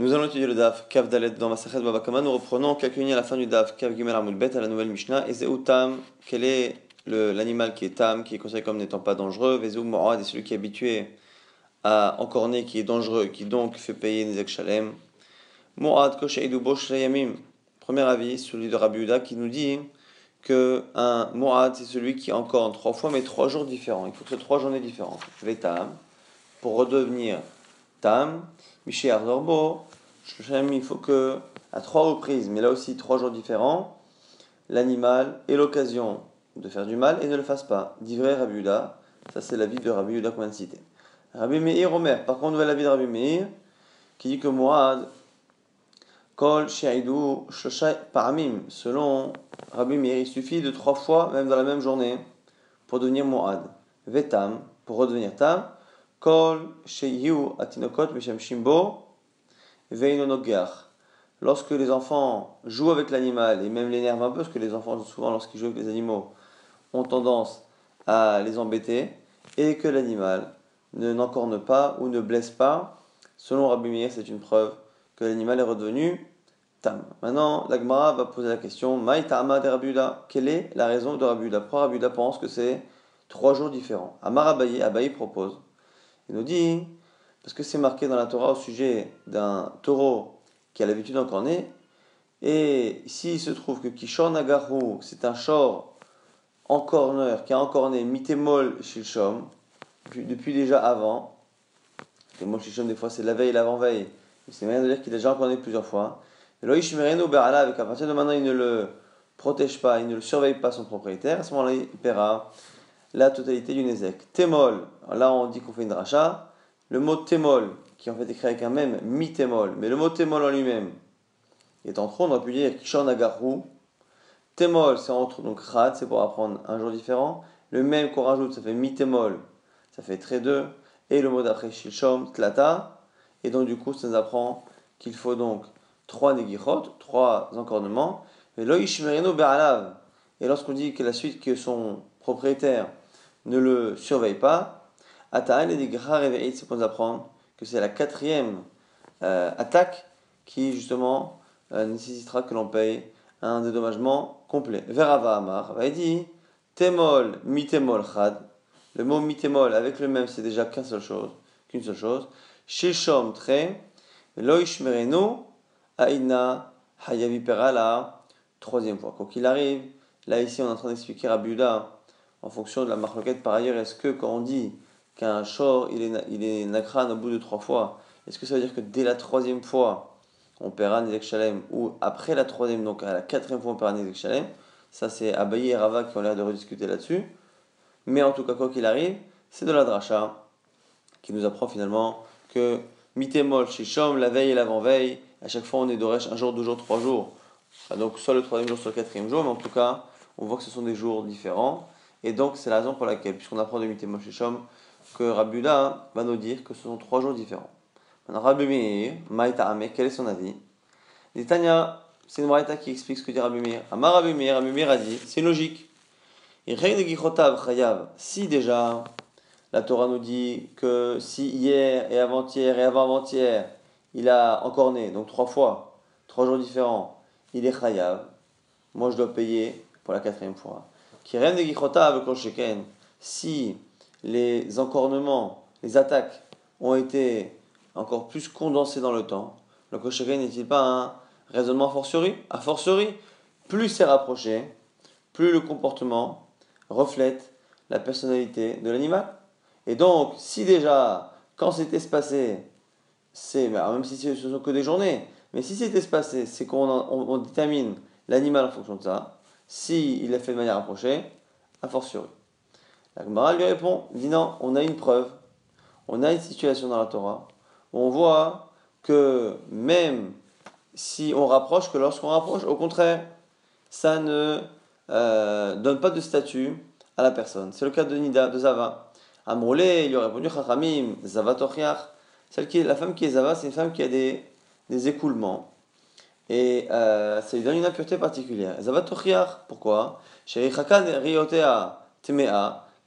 Nous allons étudier le DAF Kav Dalet dans Masachet Babakama. Nous reprenons quelques à la fin du DAF Kav Gimel Bet à la nouvelle Mishnah. Et Tam, quel est l'animal qui est Tam, qui est considéré comme n'étant pas dangereux? Vezeu Mo'ad est celui qui est habitué à encorner, qui est dangereux, qui donc fait payer Nizek Shalem. Mo'ad Kosheidu Bosh Yamim. Premier avis, celui de Rabbi Uda qui nous dit que un c'est celui qui encorne trois fois mais trois jours différents. Il faut que ce soit trois journées différentes. Vetam, pour redevenir Tam. Miché Ardorbo, il faut que, à trois reprises, mais là aussi trois jours différents, l'animal ait l'occasion de faire du mal et ne le fasse pas. D'ivré Rabiuda, ça c'est l'avis de Rabiuda qu'on vient de citer. Rabbi Meir Omer, par contre, l'avis de Rabbi Meir, qui dit que Moad, Kol Shaidou Paramim, selon Rabbi Meir, il suffit de trois fois, même dans la même journée, pour devenir Moad. Vetam, pour redevenir Tam, Kol Atinokot Shimbo Lorsque les enfants jouent avec l'animal et même l'énervent un peu, parce que les enfants, souvent, lorsqu'ils jouent avec les animaux, ont tendance à les embêter, et que l'animal ne n'encorne pas ou ne blesse pas, selon Rabbi Meir, c'est une preuve que l'animal est redevenu tam. Maintenant, l'Agmara va poser la question Maï de Quelle est la raison de Rabuda Pourquoi Rabuda pense que c'est trois jours différents? Amar Abaye propose il nous dit, parce que c'est marqué dans la Torah au sujet d'un taureau qui a l'habitude d'encorner, et ici il se trouve que Kishor Nagaru, c'est un shor encorneur qui a encorné mitémol shilshom, depuis déjà avant. Mitémol shilshom, des fois c'est la veille et l'avant-veille, c'est moyen de dire qu'il a déjà encorné plusieurs fois. Loïch Mereno Berala, avec à partir de maintenant il ne le protège pas, il ne le surveille pas son propriétaire, à ce moment-là il paiera la totalité du Nezek. Témol, là on dit qu'on fait une dracha. Le mot témol, qui en fait écrit avec un même, mi-témol, mais le mot témol en lui-même est en trop, on aurait pu dire kishon. Témol, c'est entre donc rat, c'est pour apprendre un jour différent. Le même qu'on rajoute, ça fait mi-témol, ça fait très deux. Et le mot d'après, shilshom, tlata. Et donc du coup, ça nous apprend qu'il faut donc trois negichot, trois encornements. Et Et lorsqu'on dit que la suite que son propriétaire ne le surveille pas, Ata'an et des réveillés, c'est pour nous apprendre que c'est la quatrième euh, attaque qui justement euh, nécessitera que l'on paye un dédommagement complet. Verava Amar, va dit Temol, mitemol chad. Le mot mitemol avec le même, c'est déjà qu'une seule chose. Qu'une seule chose. Shishom tre, loish mereno, aina, hayavi perala. Troisième fois. Quoi qu'il arrive, là ici on est en train d'expliquer à Buda en fonction de la marloquette. Par ailleurs, est-ce que quand on dit qu'un short il est, il est nakran au bout de trois fois, est-ce que ça veut dire que dès la troisième fois, on paiera Nizek Shalem, ou après la troisième, donc à la quatrième fois, on paiera Nizek Shalem? Ça, c'est Abaye et Rava qui ont l'air de rediscuter là-dessus. Mais en tout cas, quoi qu'il arrive, c'est de la dracha qui nous apprend finalement que mitémol shishom, la veille et l'avant-veille, à chaque fois on est d'Oresh un jour, deux jours, trois jours. Donc soit le troisième jour, soit le quatrième jour, mais en tout cas, on voit que ce sont des jours différents. Et donc, c'est la raison pour laquelle, puisqu'on apprend de Mité Shom, que Rabula va nous dire que ce sont trois jours différents. Rabbi Meir, Maïta Ame, quel est son avis? Tanya, c'est une Maïta qui explique ce que dit Rabbi Meir. Amar Rabbi Meir, Rabbi Meir a dit, c'est logique. Si déjà, la Torah nous dit que si hier et avant-hier et avant-avant-hier, il a encore né, donc trois fois, trois jours différents, il est chayav, moi je dois payer pour la quatrième fois si les encornements, les attaques ont été encore plus condensés dans le temps, le Kosheken n'est-il pas un raisonnement fortiori? A fortiori, plus c'est rapproché, plus le comportement reflète la personnalité de l'animal. Et donc, si déjà, quand c'est espacé, c'est, même si ce sont que des journées, mais si c'est espacé, c'est qu'on détermine l'animal en fonction de ça, si il l'a fait de manière approchée, a fortiori. La lui répond, dit non, on a une preuve, on a une situation dans la Torah, où on voit que même si on rapproche, que lorsqu'on rapproche, au contraire, ça ne euh, donne pas de statut à la personne. C'est le cas de Nida, de Zava. Amroulé, il lui a répondu Chachamim, Zava Celle qui la femme qui est Zava, c'est une femme qui a des, des écoulements. Et euh, ça lui donne une impureté particulière. Zavatochiach, pourquoi?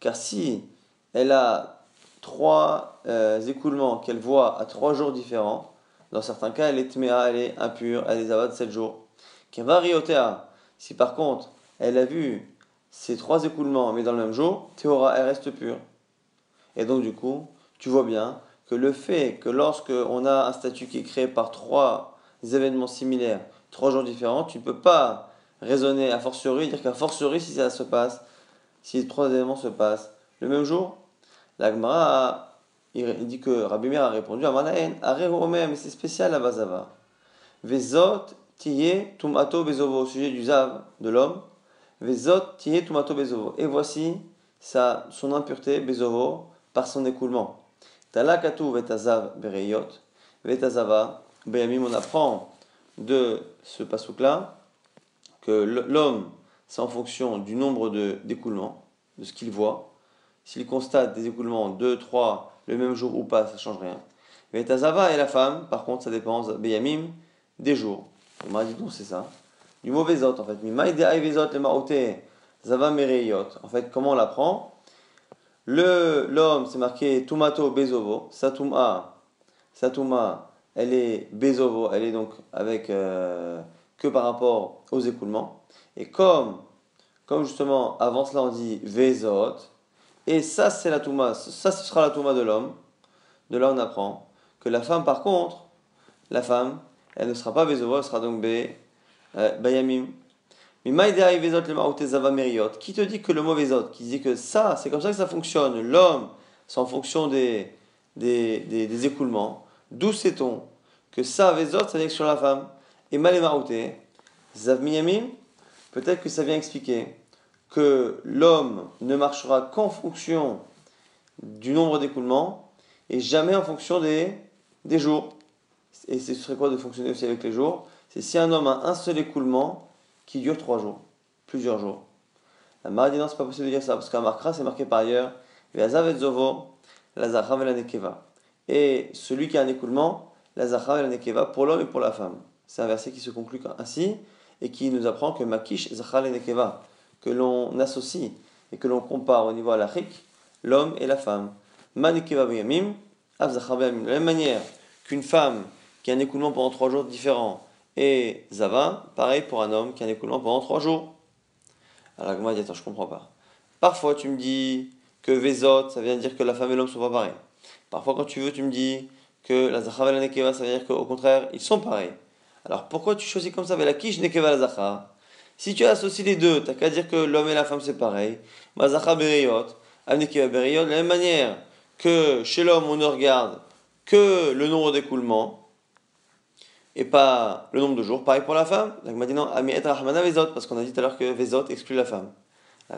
Car si elle a trois euh, écoulements qu'elle voit à trois jours différents, Dans certains cas, elle est tméa, elle est impure, elle est zava de 7 jours. Kevariotea, si par contre, elle a vu ces trois écoulements, mais dans le même jour, théora, elle reste pure. Et donc, du coup, tu vois bien que le fait que lorsque on a un statut qui est créé par trois événements similaires, trois jours différents, tu ne peux pas raisonner a fortiori, dire qu'à fortiori, si ça se passe, si trois événements se passent le même jour, l'Agmara, dit que Rabbi Meir a répondu à Manaen, mais c'est spécial à Bazava. Vezot tiye tumato bezovo, au sujet du zav de l'homme. Vezot tiye tumato bezovo. Et voici sa, son impureté, bezovo, par son écoulement. Talakatu vetazav bereyot, vetazava, beyamim, on apprend de ce pasouk-là que l'homme, c'est en fonction du nombre d'écoulements, de, ce qu'il voit. S'il constate des écoulements 2, 3, le même jour ou pas, ça ne change rien. Vetazava et la femme, par contre, ça dépend, beyamim, des jours. On m'a dit donc c'est ça. Du mauvais hôte en fait. En fait, comment on l'apprend? L'homme, c'est marqué Tumato Bezovo, Satuma. Satuma, elle est Bezovo, elle est donc avec euh, que par rapport aux écoulements. Et comme, comme justement avant cela on dit Vezot, et ça c'est la Touma, ça ce sera la Touma de l'homme. De là on apprend que la femme par contre, la femme, elle ne sera pas Bezovo, elle sera donc Be, euh, Bayamim. Mais Qui te dit que le mauvais autre, qui dit que ça, c'est comme ça que ça fonctionne. L'homme, c'est en fonction des, des, des, écoulements. D'où sait-on que ça, Vezot, ça vient sur la femme Et Malemaouté, Zav Miyamim, peut-être que ça vient expliquer que l'homme ne marchera qu'en fonction du nombre d'écoulements et jamais en fonction des, des jours. Et ce serait quoi de fonctionner aussi avec les jours? C'est si un homme a un seul écoulement, qui dure trois jours, plusieurs jours. La Mara dit non, c'est pas possible de dire ça, parce qu'un marquera, c'est marqué par ailleurs, et celui qui a un écoulement, la la nekeva, pour l'homme et pour la femme. C'est un verset qui se conclut ainsi, et qui nous apprend que makish zachar nekeva, que l'on associe et que l'on compare au niveau alachique, l'homme et la femme. Manekeva b'yamim, av De la même manière qu'une femme qui a un écoulement pendant trois jours différents, et Zava, pareil pour un homme qui a un écoulement pendant trois jours. Alors moi, dit attends, je comprends pas. Parfois, tu me dis que Vezot, ça vient dire que la femme et l'homme sont pas pareils. Parfois, quand tu veux, tu me dis que la Zachar et la Nekeva, ça veut dire qu'au contraire, ils sont pareils. Alors pourquoi tu choisis comme ça la la Si tu associes les deux, t'as qu'à dire que l'homme et la femme c'est pareil. De la même manière que chez l'homme on ne regarde que le nombre d'écoulements, et pas le nombre de jours. Pareil pour la femme. m'a dit non, parce qu'on a dit tout à l'heure que Vezot exclut la femme.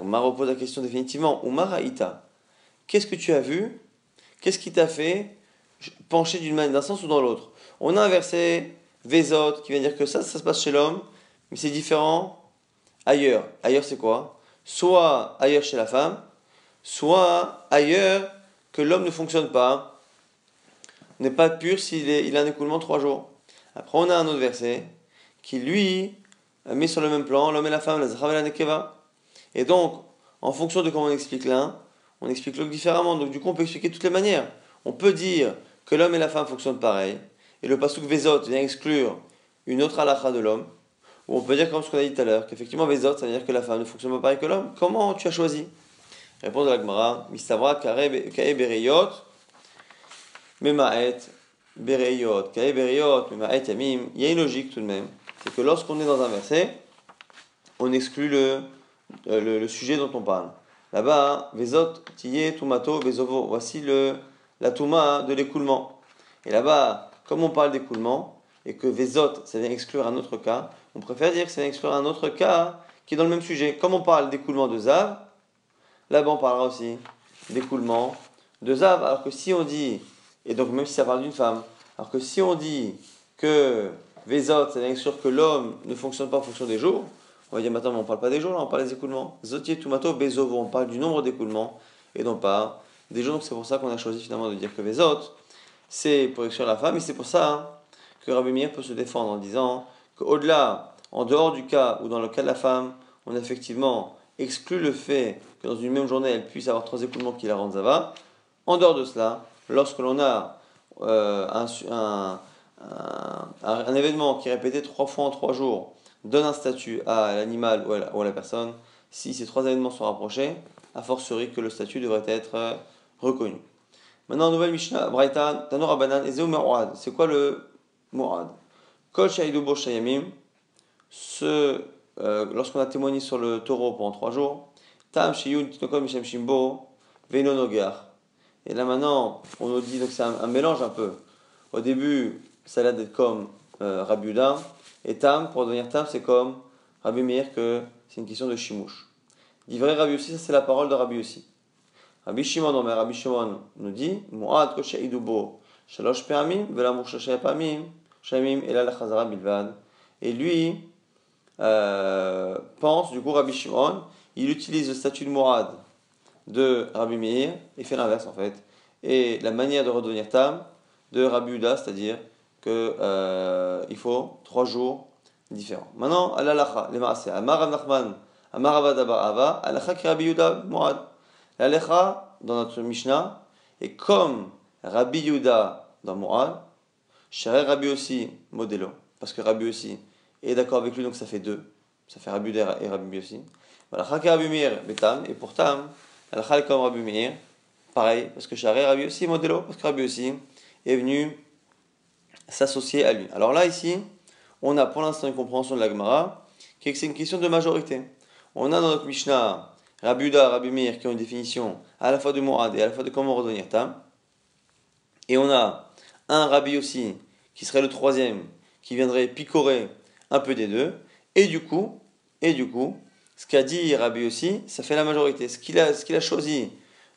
m'a repose la question définitivement. Umaraïta, qu'est-ce que tu as vu? Qu'est-ce qui t'a fait pencher d'une manière, d'un sens ou dans l'autre? On a un verset Vezot qui vient dire que ça, ça se passe chez l'homme, mais c'est différent ailleurs. Ailleurs, c'est quoi? Soit ailleurs chez la femme, soit ailleurs que l'homme ne fonctionne pas, n'est pas pur s'il il a un écoulement trois jours. Après, on a un autre verset qui, lui, met sur le même plan l'homme et la femme, la Zachar et Nekeva. Et donc, en fonction de comment on explique l'un, on explique l'autre différemment. Donc, du coup, on peut expliquer de toutes les manières. On peut dire que l'homme et la femme fonctionnent pareil, et le pasuk Vezot vient exclure une autre halakha de l'homme, ou on peut dire, comme ce qu'on a dit tout à l'heure, qu'effectivement Vezot, ça veut dire que la femme ne fonctionne pas pareil que l'homme. Comment tu as choisi? Réponse de la Gemara, Mistavra Kae Bereyot, Memaet, Bereyot, Kae Bereyot, Yamim, il y a une logique tout de même. C'est que lorsqu'on est dans un verset, on exclut le, euh, le, sujet dont on parle. Là-bas, Vezot, Tiye, Tumato, Bezovo. Voici le, la Touma de l'écoulement. Et là-bas, comme on parle d'écoulement, et que Vezot, ça vient exclure un autre cas, on préfère dire que ça vient exclure un autre cas qui est dans le même sujet. Comme on parle d'écoulement de Zav, là-bas on parlera aussi d'écoulement de Zav. Alors que si on dit et donc, même si ça parle d'une femme. Alors que si on dit que Vezot, c'est bien sûr que l'homme ne fonctionne pas en fonction des jours, on va dire maintenant, on ne parle pas des jours, là, on parle des écoulements. Zotier, Tumato, Bezovo, on parle du nombre d'écoulements et non pas des jours. Donc, c'est pour ça qu'on a choisi finalement de dire que Vezot, c'est pour exclure la femme, et c'est pour ça hein, que Rabbi peut se défendre en disant qu'au-delà, en dehors du cas où dans le cas de la femme, on effectivement exclu le fait que dans une même journée, elle puisse avoir trois écoulements qui la rendent Zava, en dehors de cela, lorsque l'on a euh, un, un événement qui est répété trois fois en trois jours donne un statut à l'animal ou, à la personne, si ces trois événements sont rapprochés, a fortiori que le statut devrait être euh, reconnu. Maintenant, nouvelle Mishnah, Braïta, Tanor Abanan, Ezeu Mu'ad. C'est quoi le Mu'ad Kol Shaidubo Shayamim, euh, lorsqu'on a témoigné sur le taureau pendant trois jours, Tam Shiyun Tinokom Mishem Shimbo, Veinonogar. Et là maintenant, on nous dit, donc c'est un, mélange un peu. Au début, ça a l'air d'être comme euh, Rabiuda, et Tam, pour devenir Tam, c'est comme Rabbi Meir, que c'est une question de Shimouche. Divrei Rabbi aussi, ça c'est la parole de Rabbi aussi. Rabbi Shimon, Rabbi Shimon nous dit shalosh pe'amim pa'amim shamim. Et lui euh, pense, du coup, Rabbi Shimon, il utilise le statut de Mu'ad de Rabbi Meir et fait l'inverse en fait. Et la manière de redevenir Tam de Rabbi Uda, c'est-à-dire qu'il euh, faut trois jours différents. Maintenant, al les maaseh. Amar Nachman, Amar Avad Ava, alacha ki Rabbi Yuda L'alecha dans notre Mishnah est comme Rabbi Yuda dans Mu'ad, Share Rabbi aussi modelo, parce que Rabbi aussi est d'accord avec lui, donc ça fait deux. Ça fait Rabbi Yuda et Rabbi aussi. Ki Rabbi Meir betam, et pour Tam, alacha comme Rabbi Meir, pareil, parce que Share Rabbi aussi modelo, parce que Rabbi aussi est venu s'associer à lui. Alors là, ici, on a pour l'instant une compréhension de la Gemara, qui est que c'est une question de majorité. On a dans notre Mishnah Rabbi Uda, Rabbi Meir qui ont une définition à la fois de Mourad et à la fois de comment redevenir Tam. Et on a un Rabbi aussi, qui serait le troisième, qui viendrait picorer un peu des deux. Et du coup, et du coup, ce qu'a dit Rabbi aussi, ça fait la majorité. Ce qu'il a, a choisi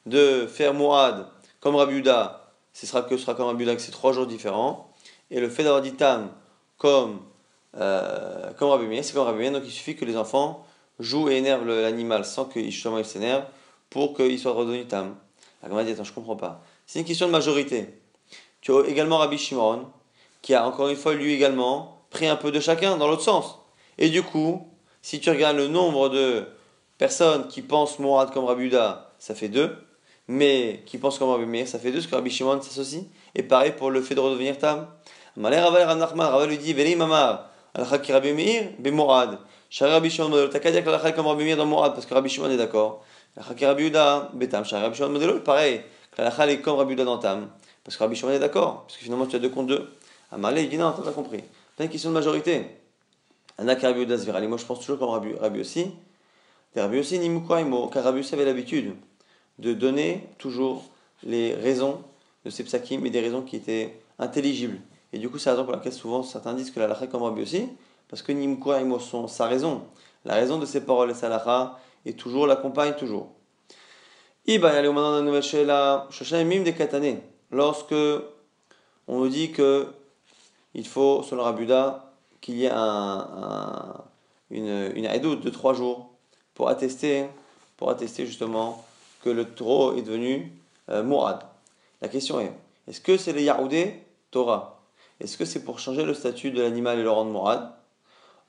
de faire Mourad comme Rabbi Uda, ce sera que ce sera comme Rabbi Uda, que c'est trois jours différents. Et le fait d'avoir dit Tam comme, euh, comme Rabbi Meir, c'est comme Rabbi Meir, donc il suffit que les enfants jouent et énervent l'animal sans justement il s'énerve pour qu'il soit redevenu Tam. La dit Attends, je comprends pas. C'est une question de majorité. Tu as également Rabbi Shimon, qui a encore une fois lui également pris un peu de chacun dans l'autre sens. Et du coup, si tu regardes le nombre de personnes qui pensent Mourad comme Rabbi Uda, ça fait deux. Mais qui pensent comme Rabbi Meir, ça fait deux, parce que Rabbi Shimon s'associe. Et pareil pour le fait de redevenir Tam. Malé Raval Rav Nachman, Raval lui dit, Mamar, ki Rabbi Meir, Rabbi Shimon modelo, t'as qu'à dire que l'Alcha comme Rabbi Meir dans Morad, parce que Rabbi Shimon est d'accord. Alcha ki Rabbi Uda, betam, Rabbi Shimon modelo, pareil, que l'Alcha est comme Rabbi Uda dans Tam, parce que Rabbi Shimon est d'accord, parce que finalement tu as deux contre deux. Amalé, il dit non, t'as compris. C'est une question de majorité. Anna ki Rabbi Uda Zvirali, moi je pense toujours comme Rabbi, Rabbi aussi. Rabbi aussi, ni Mukwaimo, car Rabbi aussi avait l'habitude de donner toujours les raisons de ces psakim et des raisons qui étaient intelligibles. Et du coup, c'est la raison pour laquelle souvent certains disent que la lacha comme Rabbi aussi, parce que Nimkura et sont sa raison. La raison de ces paroles et sa lacha est toujours, l'accompagne toujours. Iba, allez maintenant dans la nouvelle Sheila, Mim des Katané. Lorsque on nous dit que il faut, selon Rabuda, qu'il y ait un, une, une de trois jours pour attester, justement que le taureau est devenu euh, Mourad. La question est, est-ce que c'est les Yahoudé Torah? Est-ce que c'est pour changer le statut de l'animal et le rendre morad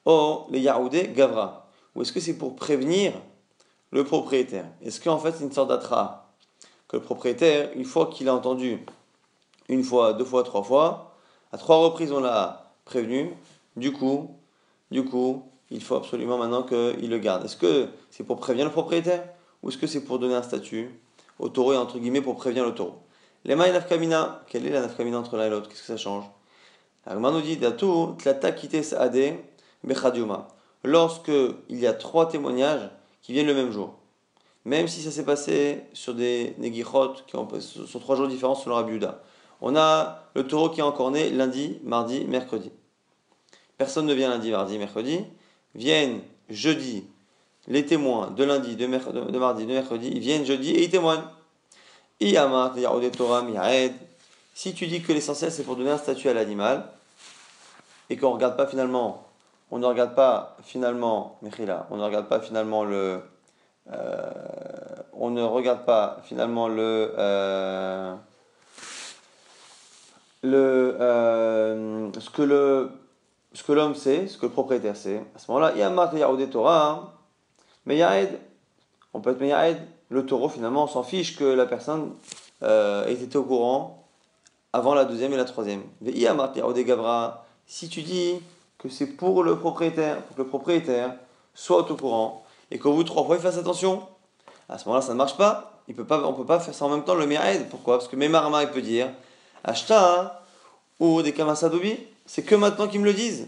Or, les Yahoudé, Gavra. Ou est-ce que c'est pour prévenir le propriétaire? Est-ce qu'en fait c'est une sorte d'atra Que le propriétaire, une fois qu'il a entendu, une fois, deux fois, trois fois, à trois reprises on l'a prévenu, du coup, du coup, il faut absolument maintenant qu'il le garde. Est-ce que c'est pour prévenir le propriétaire? Ou est-ce que c'est pour donner un statut au taureau et entre guillemets pour prévenir le taureau? Les mains nafkamina, quelle est la nafkamina entre l'un et l'autre? Qu'est-ce que ça change? Nous dit Lorsque il y a trois témoignages qui viennent le même jour, même si ça s'est passé sur des negichot qui sont trois jours différents selon Rabbi On a le taureau qui est encore né lundi, mardi, mercredi. Personne ne vient lundi, mardi, mercredi. Viennent jeudi les témoins de lundi, de, mardi, de mercredi. Ils viennent jeudi et ils témoignent. Si tu dis que l'essentiel c'est pour donner un statut à l'animal, et qu'on regarde pas finalement, on ne regarde pas finalement, on ne regarde pas finalement le, euh, on ne regarde pas finalement le, euh, le, euh, ce que le, ce que l'homme sait, ce que le propriétaire sait. À ce moment-là, il y a marqué Yaoudé Torah, hein. mais Yaed, on peut être Yaed, le taureau finalement, on s'en fiche que la personne ait été au courant avant la deuxième et la troisième. Il y a Yaoudé Gavra, si tu dis que c'est pour le propriétaire, pour que le propriétaire soit au courant, et qu'au bout de trois fois il fasse attention, à ce moment-là ça ne marche pas. Il peut pas, on ne peut pas faire ça en même temps le miraid. Pourquoi? Parce que Memarama il peut dire Acheta ou des Kamasadoubi, c'est que maintenant qu'ils me le disent.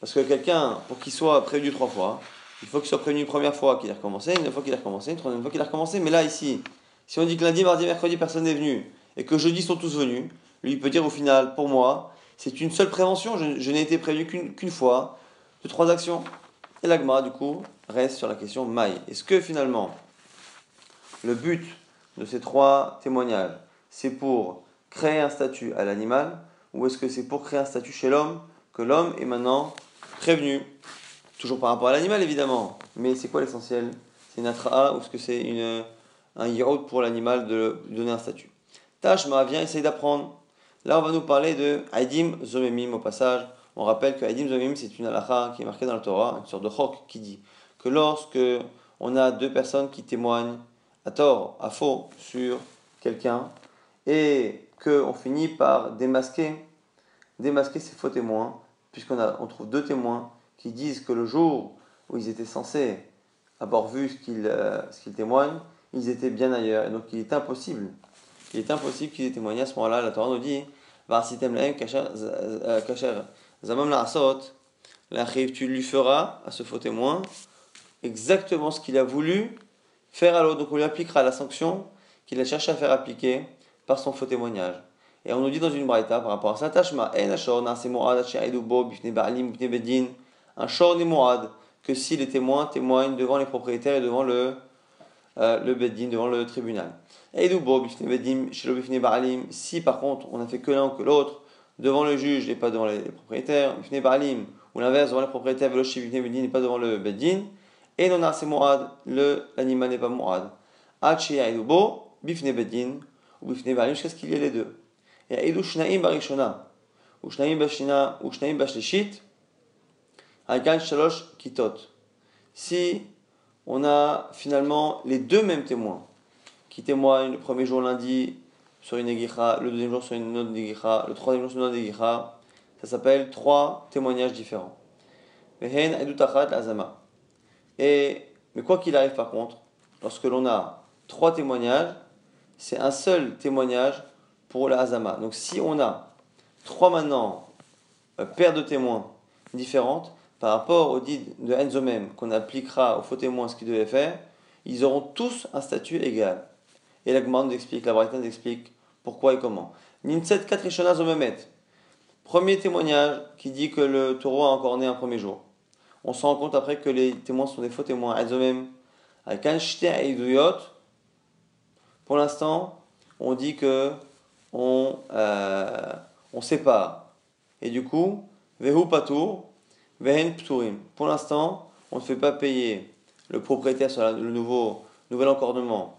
Parce que quelqu'un, pour qu'il soit prévenu trois fois, il faut qu'il soit prévenu une première fois qu'il a recommencé, une fois qu'il a recommencé, une troisième fois qu'il a recommencé. Mais là, ici, si on dit que lundi, mardi, mercredi, personne n'est venu, et que jeudi sont tous venus, lui, il peut dire au final, pour moi, c'est une seule prévention, je, n'ai été prévenu qu'une fois de trois actions. Et l'agma, du coup, reste sur la question maille. Est-ce que finalement, le but de ces trois témoignages, c'est pour créer un statut à l'animal, ou est-ce que c'est pour créer un statut chez l'homme, que l'homme est maintenant prévenu? Toujours par rapport à l'animal, évidemment. Mais c'est quoi l'essentiel? C'est une atra'a ou est-ce que c'est un yaourt pour l'animal de donner un statut? Tashma, viens essayer d'apprendre. Là, on va nous parler de Aidim Zomemim au passage. On rappelle que Aidim Zomemim, c'est une halakha qui est marquée dans le Torah, une sorte de chok qui dit que lorsque on a deux personnes qui témoignent à tort, à faux sur quelqu'un, et qu'on finit par démasquer, démasquer ces faux témoins, puisqu'on on trouve deux témoins qui disent que le jour où ils étaient censés avoir vu ce qu'ils euh, témoignent, ils étaient bien ailleurs. Et donc il est impossible, il est impossible qu'ils aient témoigné à ce moment-là. La Torah nous dit, zamam la tu lui feras à ce faux témoin exactement ce qu'il a voulu faire à l'autre. Donc on lui appliquera la sanction qu'il a cherché à faire appliquer par son faux témoignage. Et on nous dit dans une braïta par rapport à ça, Tashma, un shor que si les témoins témoignent devant les propriétaires et devant le, euh, le beddin, devant le tribunal. Si par contre on a fait que l'un ou que l'autre, devant le juge et pas devant les, propriétaires, ou l'inverse, devant les propriétaires, et pas devant le beddin, et non c'est le l'animal n'est pas mourad. bifne beddin, ou bifne balim, jusqu'à ce qu'il y ait les deux. Et aïdou shnaim barishona, ou shnaim bashina, ou shnaim bashlishit, shalosh kitot. Si on a finalement les deux mêmes témoins qui témoignent le premier jour lundi sur une egicha, le deuxième jour sur une autre egicha, le troisième jour sur une autre egicha, ça s'appelle trois témoignages différents. Et, mais quoi qu'il arrive par contre, lorsque l'on a trois témoignages, c'est un seul témoignage pour la Hazama. Donc si on a trois maintenant euh, paires de témoins différentes, par rapport au dit de Enzo même, qu'on appliquera aux faux témoins ce qu'ils devaient faire, ils auront tous un statut égal. Et la nous explique, la Braïta explique pourquoi et comment. Nimtset Katrishona Zomemet. Premier témoignage qui dit que le taureau a encore né un premier jour. On se rend compte après que les témoins sont des faux témoins. Enzomem. Pour l'instant, on dit que on, euh, on sépare. Et du coup, Vehu Patour, pour l'instant, on ne fait pas payer le propriétaire sur le nouveau, nouvel encordement.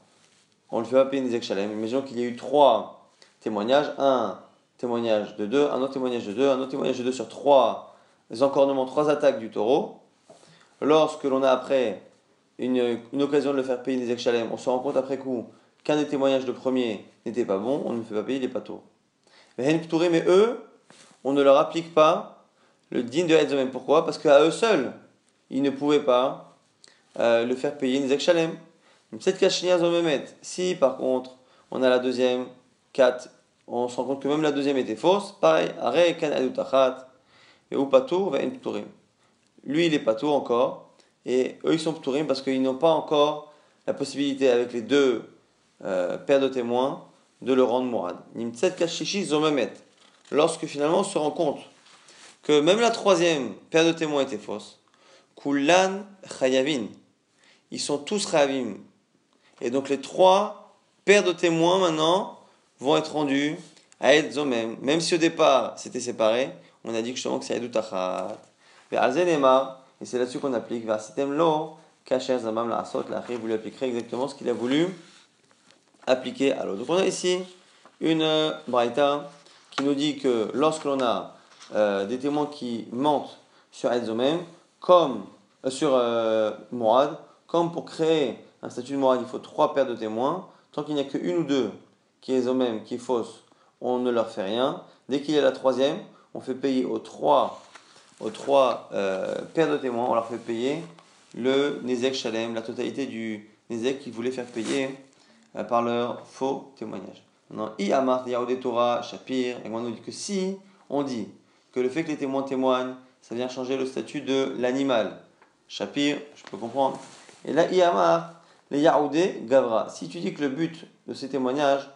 On ne fait pas payer des exchalem. Imaginons qu'il y a eu trois témoignages. Un témoignage de deux, un autre témoignage de deux, un autre témoignage de deux sur trois encordements, trois attaques du taureau. Lorsque l'on a après une, occasion de le faire payer des exchalem, on se rend compte après coup qu'un des témoignages de premier n'était pas bon, on ne fait pas payer les patos. Mais eux, on ne leur applique pas le din de Hetzomem. Pourquoi? Parce qu'à eux seuls, ils ne pouvaient pas euh, le faire payer une Shalem. Si par contre, on a la deuxième, 4, on se rend compte que même la deuxième était fausse, pareil, et ou patour, Lui, il est patour encore, et eux, ils sont ptourim parce qu'ils n'ont pas encore la possibilité, avec les deux euh, paires de témoins, de le rendre mourad. Lorsque finalement on se rend compte que même la troisième paire de témoins était fausse. Kulan chayavin. Ils sont tous chayavim. Et donc les trois paires de témoins maintenant vont être rendus à Edzomem. Même si au départ c'était séparé, on a dit que justement que c'est Edutachat. Et c'est là-dessus qu'on applique. Lo, Kacher Zamam la Asot, la vous lui appliquerez exactement ce qu'il a voulu appliquer à l'autre. Donc on a ici une braïta qui nous dit que lorsque l'on a euh, des témoins qui mentent sur Edzomem, comme euh, sur euh, Mourad, comme pour créer un statut de Mourad, il faut trois paires de témoins. Tant qu'il n'y a qu'une ou deux qui est Zomem, qui est fausse, on ne leur fait rien. Dès qu'il y a la troisième, on fait payer aux trois, aux trois euh, pères de témoins, on leur fait payer le Nezek Shalem, la totalité du Nezek qu'ils voulaient faire payer par leur faux témoignage. Maintenant, I Amar Torah, Shapir, et dit que si on dit que le fait que les témoins témoignent, ça vient changer le statut de l'animal. Shapir, je peux comprendre. Et là, I Amar, les Yaoudé, Gavra. Si tu dis que le but de ces témoignages,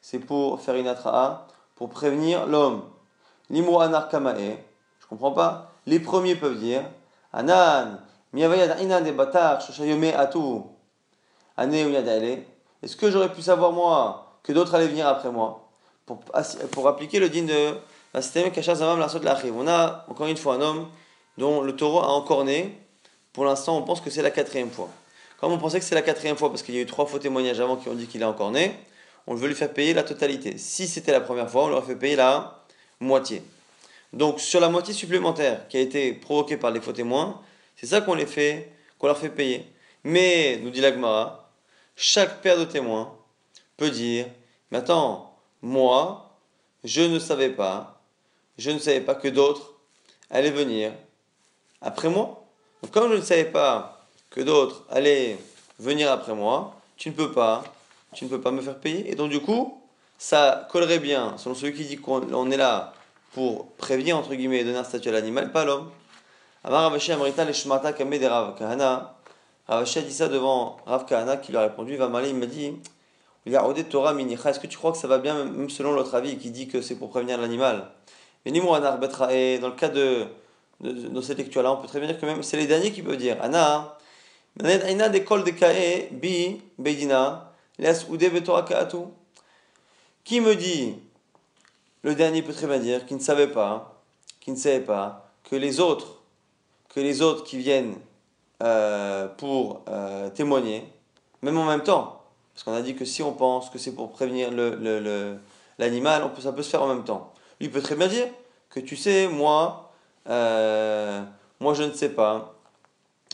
c'est pour faire une atra'a, pour prévenir l'homme. L'imou anar kamae, je comprends pas. Les premiers peuvent dire, Anan, miyavayad inan de batar, shoshayome atu, ane Est-ce que j'aurais pu savoir moi que d'autres allaient venir après moi? Pour, pour appliquer le din de On a encore une fois un homme dont le taureau a encore né. Pour l'instant, on pense que c'est la quatrième fois. Comme on pensait que c'est la quatrième fois, parce qu'il y a eu trois faux témoignages avant qui ont dit qu'il est encore né, on veut lui faire payer la totalité. Si c'était la première fois, on lui aurait fait payer la moitié. Donc sur la moitié supplémentaire qui a été provoquée par les faux témoins, c'est ça qu'on les fait, qu'on leur fait payer. Mais, nous dit l'Agmara, chaque père de témoins peut dire, mais attends, moi, je ne savais pas, je ne savais pas que d'autres allaient venir après moi. Donc comme je ne savais pas que d'autres allaient venir après moi, tu ne peux pas tu ne peux pas me faire payer. Et donc du coup, ça collerait bien, selon celui qui dit qu'on est là pour prévenir, entre guillemets, et donner un statut à l'animal, pas l'homme. Amar Ravashi Amrita Rav. Ravashi a dit ça devant Rav Kahana qui lui a répondu, va il m'a dit, Torah Minicha, est-ce que tu crois que ça va bien, même selon l'autre avis qui dit que c'est pour prévenir l'animal? Ni et dans le cas de, de, cette lecture-là, on peut très bien dire que même c'est les derniers qui peuvent dire, Anna, Aina de Kol de Kae, Bi, Beidina, qui me dit, le dernier peut très bien dire, qui ne savait pas, qui ne savait pas, que les autres, que les autres qui viennent euh, pour euh, témoigner, même en même temps, parce qu'on a dit que si on pense que c'est pour prévenir l'animal, le, ça peut se faire en même temps. Lui peut très bien dire que tu sais, moi, euh, moi je ne sais pas,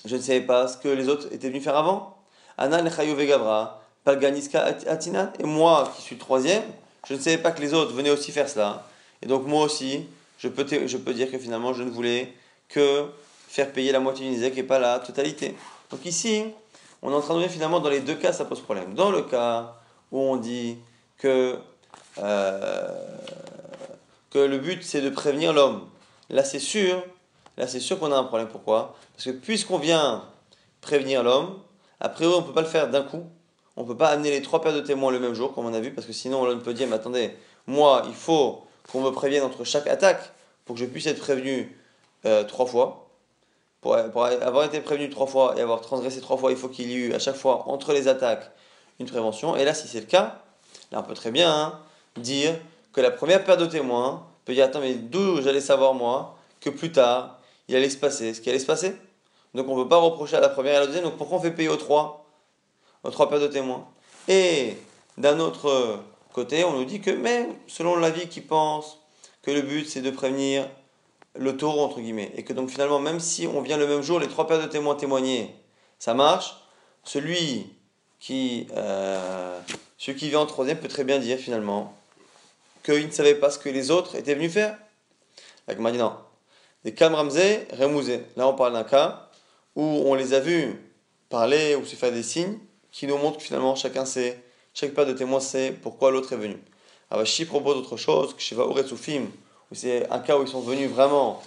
je ne savais pas ce que les autres étaient venus faire avant. Anna Vegavra, Palganiska Atinan. Et moi, qui suis troisième, je ne savais pas que les autres venaient aussi faire cela. Et donc moi aussi, je peux, je peux dire que finalement, je ne voulais que faire payer la moitié du Nizek et pas la totalité. Donc ici, on est en train de voir finalement dans les deux cas, ça pose problème. Dans le cas où on dit que, euh, que le but c'est de prévenir l'homme, là c'est sûr, là c'est sûr qu'on a un problème. Pourquoi? Parce que puisqu'on vient prévenir l'homme, après on ne peut pas le faire d'un coup, on ne peut pas amener les trois paires de témoins le même jour, comme on a vu, parce que sinon on peut dire, mais attendez, moi, il faut qu'on me prévienne entre chaque attaque pour que je puisse être prévenu euh, trois fois. Pour, avoir été prévenu trois fois et avoir transgressé trois fois, il faut qu'il y ait eu à chaque fois entre les attaques une prévention. Et là, si c'est le cas, là, on peut très bien hein, dire la première paire de témoins peut dire, attends, mais d'où j'allais savoir moi que plus tard, il allait se passer ce qui allait se passer? Donc on ne peut pas reprocher à la première et à la deuxième. Donc pourquoi on fait payer aux trois trois paires de témoins? Et d'un autre côté, on nous dit que même selon l'avis qui pense que le but c'est de prévenir le taureau, entre guillemets, et que donc finalement, même si on vient le même jour, les trois paires de témoins témoigner, ça marche, celui qui, euh, celui qui vient en troisième peut très bien dire finalement qu'il ne savait pas ce que les autres étaient venus faire. Avec m'a dit non. Des Kam Ramzé, Là, on parle d'un cas où on les a vus parler ou se faire des signes, qui nous montre que finalement chacun sait, chaque paire de témoins sait pourquoi l'autre est venu. Avashi propose autre chose, que Shiva Uretzufim, où c'est un cas où ils sont venus vraiment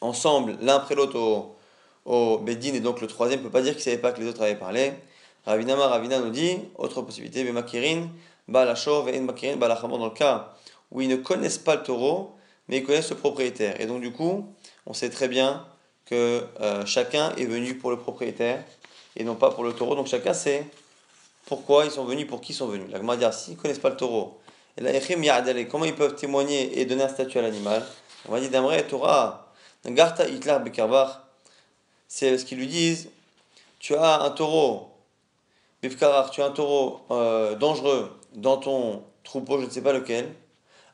ensemble, l'un après l'autre au, au Bedin, et donc le troisième ne peut pas dire qu'il ne savait pas que les autres avaient parlé. Ravinama Ravina nous dit, autre possibilité, Bemakirin, Dans le cas où ils ne connaissent pas le taureau, mais ils connaissent le propriétaire. Et donc du coup, on sait très bien que euh, chacun est venu pour le propriétaire et non pas pour le taureau. Donc chacun sait pourquoi ils sont venus, pour qui ils sont venus. La Gemara dit, s'ils ne connaissent pas le taureau, et la comment ils peuvent témoigner et donner un statut à l'animal? On va dire d'Amre Torah, Garta Hitler Bekarbar, c'est ce qu'ils lui disent tu as un taureau, Bifkarar, tu as un taureau euh, dangereux dans ton troupeau, je ne sais pas lequel.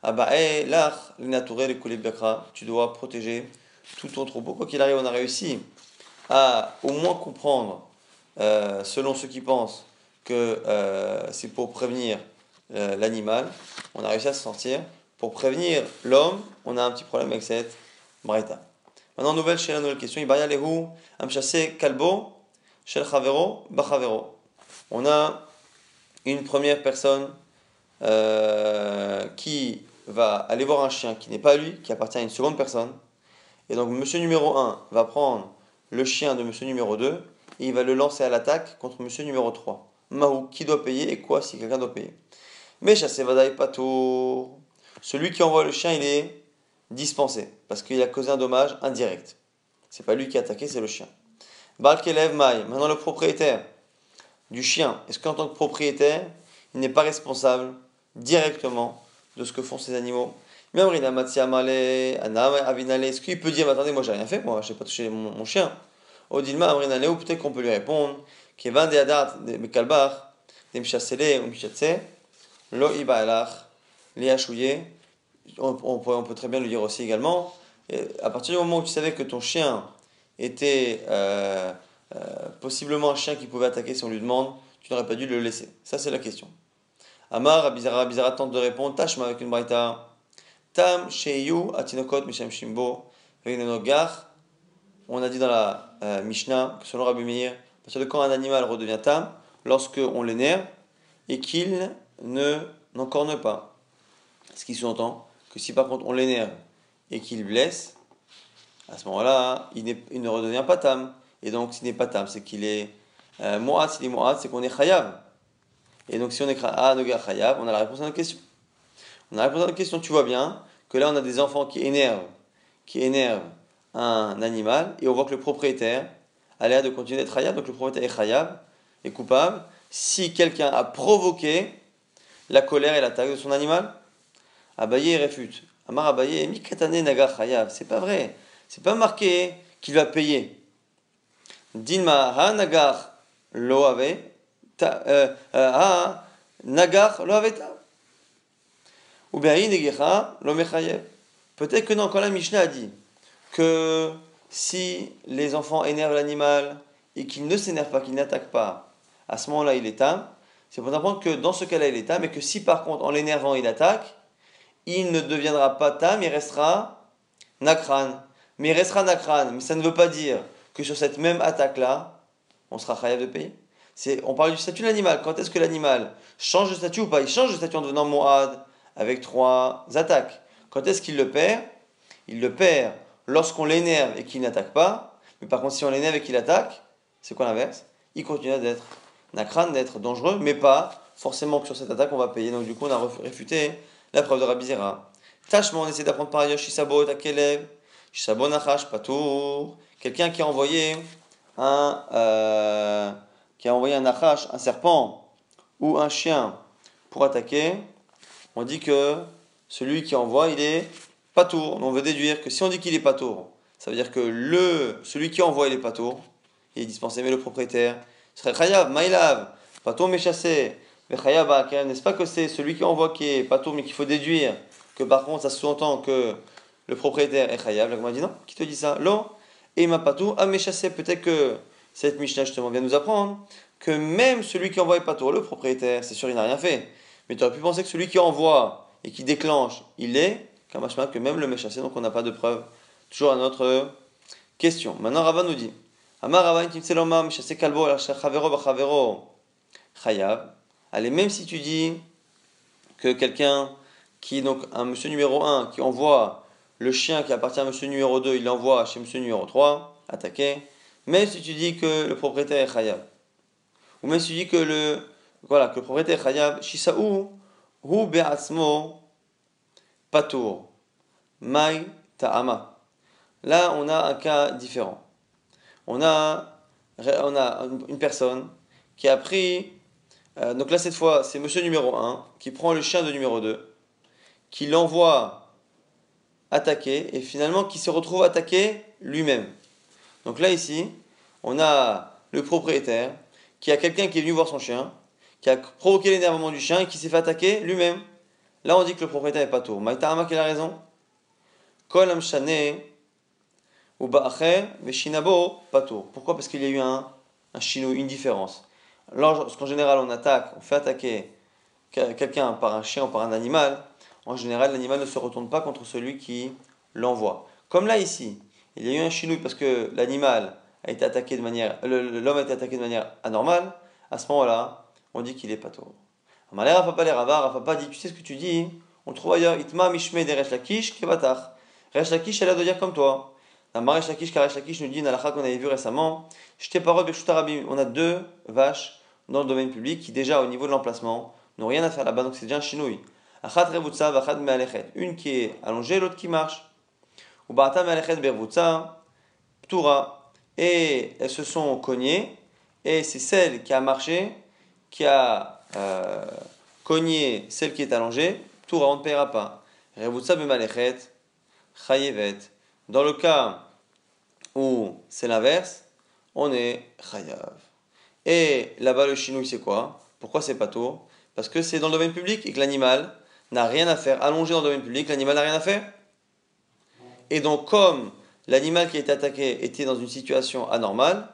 Ah bah, eh, tu dois protéger tout ton troupeau. Quoi qu'il arrive, on a réussi à au moins comprendre euh, selon ceux qui pensent que euh, c'est pour prévenir euh, l'animal, on a réussi à se sortir pour prévenir l'homme, on a un petit problème avec cette braïta. Maintenant, nouvelle chez la nouvelle question. Ibaria lehu amshase kalbo shel chavero bachavero. On a une première personne euh, qui va aller voir un chien qui n'est pas lui, qui appartient à une seconde personne. Et donc, monsieur numéro 1 va prendre le chien de monsieur numéro 2 et il va le lancer à l'attaque contre monsieur numéro 3. Mahou, qui doit payer et quoi si quelqu'un doit payer? Mais chassé vadaï pato. Celui qui envoie le chien, il est dispensé parce qu'il a causé un dommage indirect. C'est pas lui qui a attaqué, c'est le chien. Balkelev Mai, maintenant le propriétaire du chien, est-ce qu'en tant que propriétaire, il n'est pas responsable directement de ce que font ces animaux? Est-ce qu'il peut dire, attendez, moi j'ai rien fait, moi j'ai pas touché mon, chien? Odilma, ou peut-être qu'on peut lui répondre, Kevan de Adat, de Mekalbach, de Mchassele ou Mchatse, Lo Iba on, on, peut très bien lui dire aussi également, à partir du moment où tu savais que ton chien était euh, euh, possiblement un chien qui pouvait attaquer si on lui demande, tu n'aurais pas dû le laisser. Ça, c'est la question. Amar, Abizara, Abizara tente de répondre, Tashma avec une braïta. Tam, Sheyu, Atinokot, Mishem Shimbo, On a dit dans la euh, Mishnah que selon Rabbi Meir, parce que quand un animal redevient tam, lorsque on l'énerve et qu'il ne n'encorne pas. Ce qui sous-entend que si par contre on l'énerve et qu'il blesse, à ce moment-là, il, ne redevient pas tam. Et donc, s'il n'est pas tam, c'est qu'il est euh, Mo'at. S'il est Mo'at, c'est qu'on est chayav. Et donc, si on est ah, chayav, on a la réponse à notre question. On a la réponse à notre question. Tu vois bien que là, on a des enfants qui énervent, qui énervent un animal, et on voit que le propriétaire a l'air de continuer d'être chayav. Donc, le propriétaire est chayav, est coupable. Si quelqu'un a provoqué la colère et l'attaque de son animal, Abaye réfute. Amar Abaye, Mikatane Nagar Chayav. C'est pas vrai. C'est pas marqué qu'il va payer. Dinma ha nagar lo ave ha euh, euh, nagar lo ave Ou bien lo mechayev. Peut-être que non, quand la Mishnah a dit que si les enfants énervent l'animal et qu'il ne s'énerve pas, qu'il n'attaque pas, à ce moment-là il est tam, c'est pour apprendre que dans ce cas-là il est tam, mais que si par contre en l'énervant il attaque, il ne deviendra pas tam, il restera nakran mais il restera nakran. Mais ça ne veut pas dire que sur cette même attaque-là, on sera chayav de payer. On parle du statut de l'animal. Quand est-ce que l'animal change de statut ou pas? Il change de statut en devenant Moad avec trois attaques. Quand est-ce qu'il le perd? Il le perd lorsqu'on l'énerve et qu'il n'attaque pas. Mais par contre, si on l'énerve et qu'il attaque, c'est quoi l'inverse? Il continue d'être nakran, d'être dangereux, mais pas forcément que sur cette attaque on va payer. Donc du coup, on a réfuté la preuve de Rabbi Zera. Tâchement, on essaie d'apprendre par ailleurs Shisabot, à Patour, quelqu'un qui a envoyé un, euh, qui a envoyé un achash, un serpent ou un chien pour attaquer, on dit que celui qui envoie, il est patour. On veut déduire que si on dit qu'il est patour, ça veut dire que le, celui qui envoie, il est patour, il est dispensé, mais le propriétaire serait chayav, maïlav, patour mais chassé, mais chayav n'est-ce pas que c'est celui qui envoie qui est patour, mais qu'il faut déduire que par contre ça sous-entend que le propriétaire est chayav. La dit non, qui te dit ça? Lo, et ma patou, ah mais chassé, peut-être que cette Mishnah justement vient nous apprendre que même celui qui envoie patour, le propriétaire, c'est sûr, il n'a rien fait. Mais tu aurais pu penser que celui qui envoie et qui déclenche, il est, que même le méchassé, donc on n'a pas de preuve. Toujours à notre question. Maintenant, Rava nous dit Amar Rava, chassé kalbo, chavero, chayav. Allez, même si tu dis que quelqu'un qui, donc un monsieur numéro 1, qui envoie le chien qui appartient à monsieur numéro 2, il l'envoie chez monsieur numéro 3, attaquer, même si tu dis que le propriétaire est khayab, ou même si tu dis que le, voilà, que le propriétaire est khayab, shisaou, hu be'asmo, patour, mai ta'ama. Là, on a un cas différent. On a, on a une personne qui a pris, euh, donc là cette fois c'est monsieur numéro 1 qui prend le chien de numéro 2, qui l'envoie attaqué et finalement qui se retrouve attaqué lui-même. Donc là ici, on a le propriétaire qui a quelqu'un qui est venu voir son chien, qui a provoqué l'énervement du chien et qui s'est fait attaquer lui-même. Là on dit que le propriétaire est pas tour. Maïtahama qui a raison? Ou pas Pourquoi? Parce qu'il y a eu un, un chinou, une différence. Lorsqu'en général on attaque, on fait attaquer quelqu'un par un chien ou par un animal, en général, l'animal ne se retourne pas contre celui qui l'envoie. Comme là ici, il y a eu un chinouille parce que l'animal a été attaqué de manière, l'homme a été attaqué de manière anormale. À ce moment-là, on dit qu'il est tôt. Amalé Rafa les Rava, Rafa dit, tu sais ce que tu dis? On trouve ailleurs, Itma Mishme de Resh Lakish Kebatach. Resh Lakish, elle a de dire comme toi. La Resh Lakish, car Resh Lakish nous dit, Nalacha qu'on avait vu récemment, J'étais parole Rabim. On a deux vaches dans le domaine public qui, déjà au niveau de l'emplacement, n'ont rien à faire là-bas, donc c'est déjà un chinouille. Une qui est allongée, l'autre qui marche. Ptura. Et elles se sont cognées, et c'est celle qui a marché qui a euh, cogné celle qui est allongée, tout on ne paiera pas. Dans le cas où c'est l'inverse, on est chayav. Et là-bas, le chinouille, c'est quoi? Pourquoi c'est pas tour Parce que c'est dans le domaine public et que l'animal n'a rien à faire. Allongé dans le domaine public, l'animal n'a rien à faire. Et donc, comme l'animal qui a été attaqué était dans une situation anormale,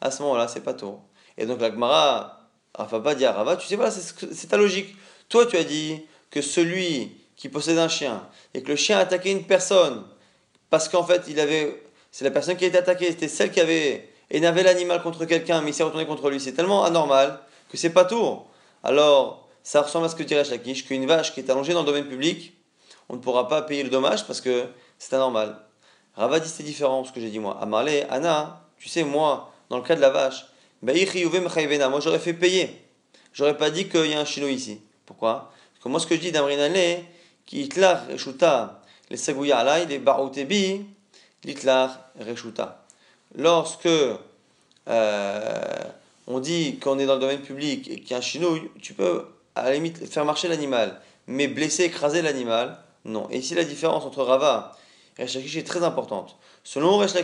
à ce moment-là, c'est pas tour. Et donc, la Gemara pas dire Rava, tu sais, voilà, c'est ta logique. Toi, tu as dit que celui qui possède un chien et que le chien a attaqué une personne parce qu'en fait, il avait, c'est la personne qui a été attaquée, c'était celle qui avait énervé l'animal contre quelqu'un, mais il s'est retourné contre lui. C'est tellement anormal que c'est pas tout. Alors, ça ressemble à ce que dirait Shakish, qu'une vache qui est allongée dans le domaine public, on ne pourra pas payer le dommage parce que c'est anormal. Rava dit c'est différent, ce que j'ai dit moi. Amarle, Anna, tu sais, moi, dans le cas de la vache, moi j'aurais fait payer. J'aurais pas dit qu'il y a un chino ici. Pourquoi? Parce que moi ce que je dis d'Amrinale, qui itlar reshuta, les sagouya alay, les baroutebi, l'itlar reshuta. Lorsque euh, on dit qu'on est dans le domaine public et qu'il y a un chinouille, tu peux à la limite faire marcher l'animal, mais blesser, écraser l'animal, non. Et ici la différence entre Rava et Resh est très importante. Selon Resh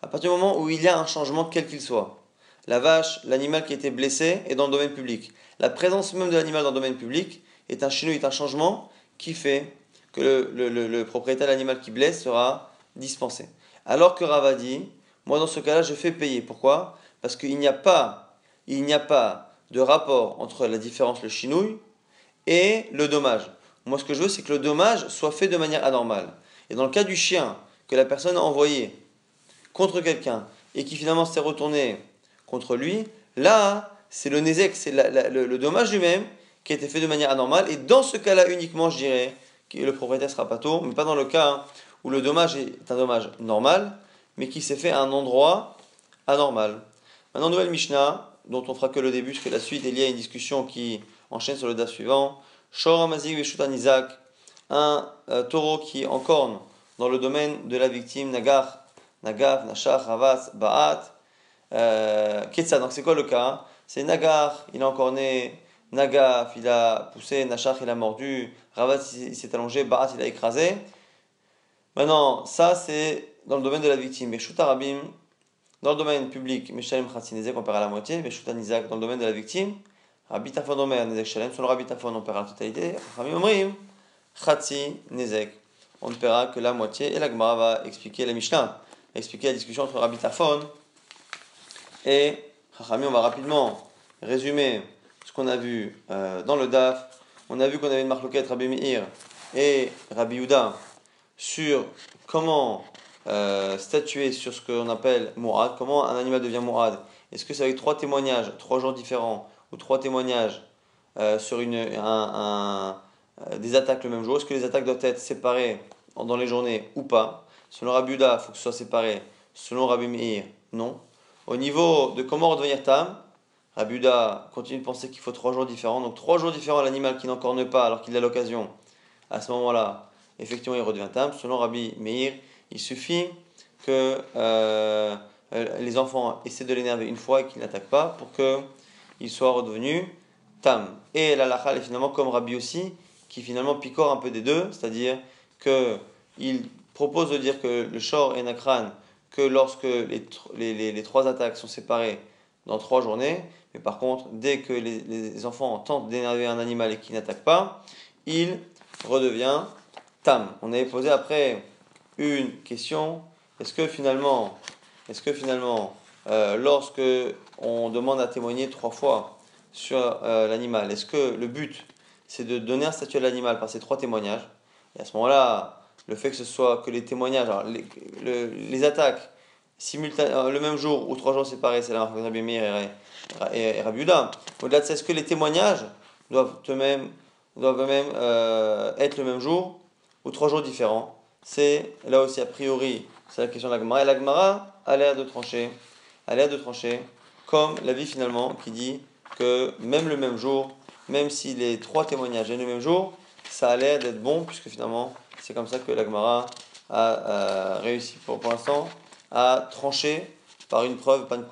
à partir du moment où il y a un changement quel qu'il soit, la vache, l'animal qui était blessé est dans le domaine public. La présence même de l'animal dans le domaine public est un chino, est un changement qui fait que le, propriétaire de l'animal qui blesse sera dispensé. Alors que Ravadi, moi dans ce cas-là, je fais payer. Pourquoi? Parce qu'il n'y a pas, il n'y a pas de rapport entre la différence, le chinouille, et le dommage. Moi, ce que je veux, c'est que le dommage soit fait de manière anormale. Et dans le cas du chien que la personne a envoyé contre quelqu'un et qui finalement s'est retourné contre lui, là, c'est le nézek, c'est le, dommage lui-même qui a été fait de manière anormale. Et dans ce cas-là uniquement, je dirais que le propriétaire sera pas tôt, mais pas dans le cas où le dommage est un dommage normal, mais qui s'est fait à un endroit anormal. Maintenant, nouvelle Mishnah, dont on fera que le début, parce que la suite est liée à une discussion qui enchaîne sur le das suivant. Shor Isaac, un euh, taureau qui encorne dans le domaine de la victime, Nagar, Nagav, Nashach, Ravas, Ba'at, euh, donc c'est quoi le cas C'est Nagar, il est encore né, Nagaf, il a poussé, Nachar, il a mordu, Ravat, il s'est allongé, Barat, il a écrasé. Maintenant, ça c'est dans le domaine de la victime. Mais Rabim, dans le domaine public, Meshalem Khatsinezek, on perd à la moitié. Mais Nizak, dans le domaine de la victime, Rabbi Tafon Omer, Nezek Shalem, le Rabbi Tafon, on perd la totalité. Rabbi Omrim, Khatsi, Nezek. On ne paiera que la moitié. Et la Gemara va expliquer la Mishnah, expliquer la discussion entre Rabbi Tafon et Chachami, on va rapidement résumer ce qu'on a vu euh, dans le DAF. On a vu qu'on avait une marloquette Rabbi Meir et Rabbi Yuda sur comment euh, statuer sur ce qu'on appelle Mourad, comment un animal devient Mourad? Est-ce que c'est avec trois témoignages, trois jours différents, ou trois témoignages euh, sur une, des attaques le même jour? Est-ce que les attaques doivent être séparées dans les journées ou pas? Selon Rabbi Yuda, il faut que ce soit séparé. Selon Rabbi Meir, non. Au niveau de comment redevenir tam, Rabuda continue de penser qu'il faut trois jours différents. Donc trois jours différents à l'animal qui n'encorne pas alors qu'il a l'occasion. À ce moment-là, effectivement, il redevient tam. Selon Rabbi Meir, il suffit que euh, les enfants essaient de l'énerver une fois et qu'il n'attaque pas pour qu'il soit redevenu tam. Et la est finalement comme Rabbi aussi, qui finalement picore un peu des deux, c'est-à-dire qu'il propose de dire que le shor et nakran que lorsque les, les, les, trois attaques sont séparées dans trois journées, mais par contre, dès que les, enfants tentent d'énerver un animal et qu'il n'attaque pas, il redevient tam. On avait posé après une question. Est-ce que finalement, est-ce que finalement, euh, lorsque on demande à témoigner trois fois sur euh, l'animal, est-ce que le but c'est de donner un statut à l'animal par ces trois témoignages? Et à ce moment-là, le fait que ce soit que les témoignages, les, attaques simultanées, le même jour ou trois jours séparés, c'est de Rabbi Meir et, Rabbi Au-delà de ça, est-ce que les témoignages doivent eux-mêmes doivent euh, être le même jour ou trois jours différents? C'est là aussi a priori, c'est la question de l'Agmara. Et l'Agmara a l'air de trancher, a l'air de trancher, comme la vie finalement qui dit que même le même jour, même si les trois témoignages viennent le même jour, ça a l'air d'être bon, puisque finalement, c'est comme ça que l'Agmara a euh, réussi pour, pour l'instant à trancher par une preuve, de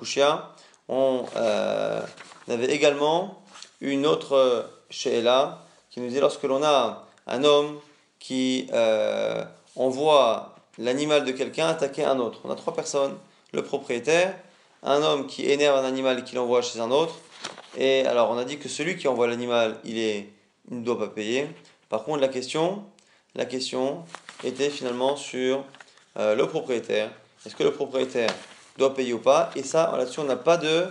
On euh, avait également une autre Sheela qui nous dit lorsque l'on a un homme qui euh, envoie l'animal de quelqu'un attaquer un autre. On a trois personnes, le propriétaire, un homme qui énerve un animal et qui l'envoie chez un autre. Et alors on a dit que celui qui envoie l'animal, il, est, ne doit pas payer. Par contre, la question, la question était finalement sur euh, le propriétaire. Est-ce que le propriétaire doit payer ou pas? Et ça, là-dessus, on n'a pas de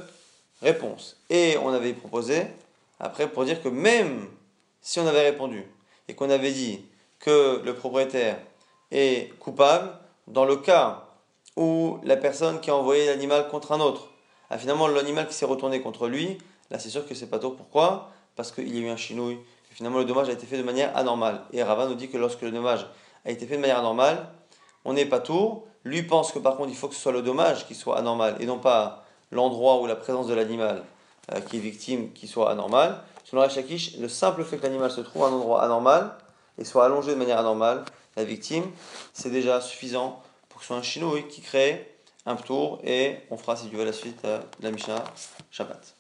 réponse. Et on avait proposé, après, pour dire que même si on avait répondu et qu'on avait dit que le propriétaire est coupable, dans le cas où la personne qui a envoyé l'animal contre un autre a finalement l'animal qui s'est retourné contre lui, là c'est sûr que c'est pas tôt. Pourquoi? Parce qu'il y a eu un chinouille, finalement le dommage a été fait de manière anormale. Et Rava nous dit que lorsque le dommage a été fait de manière anormale, on n'est pas tour. Lui pense que par contre il faut que ce soit le dommage qui soit anormal et non pas l'endroit ou la présence de l'animal euh, qui est victime qui soit anormal. Selon Rachakish, le simple fait que l'animal se trouve à un endroit anormal et soit allongé de manière anormale, la victime, c'est déjà suffisant pour que ce soit un chinouille qui crée un tour et on fera si tu veux la suite de la Mishnah Shabbat.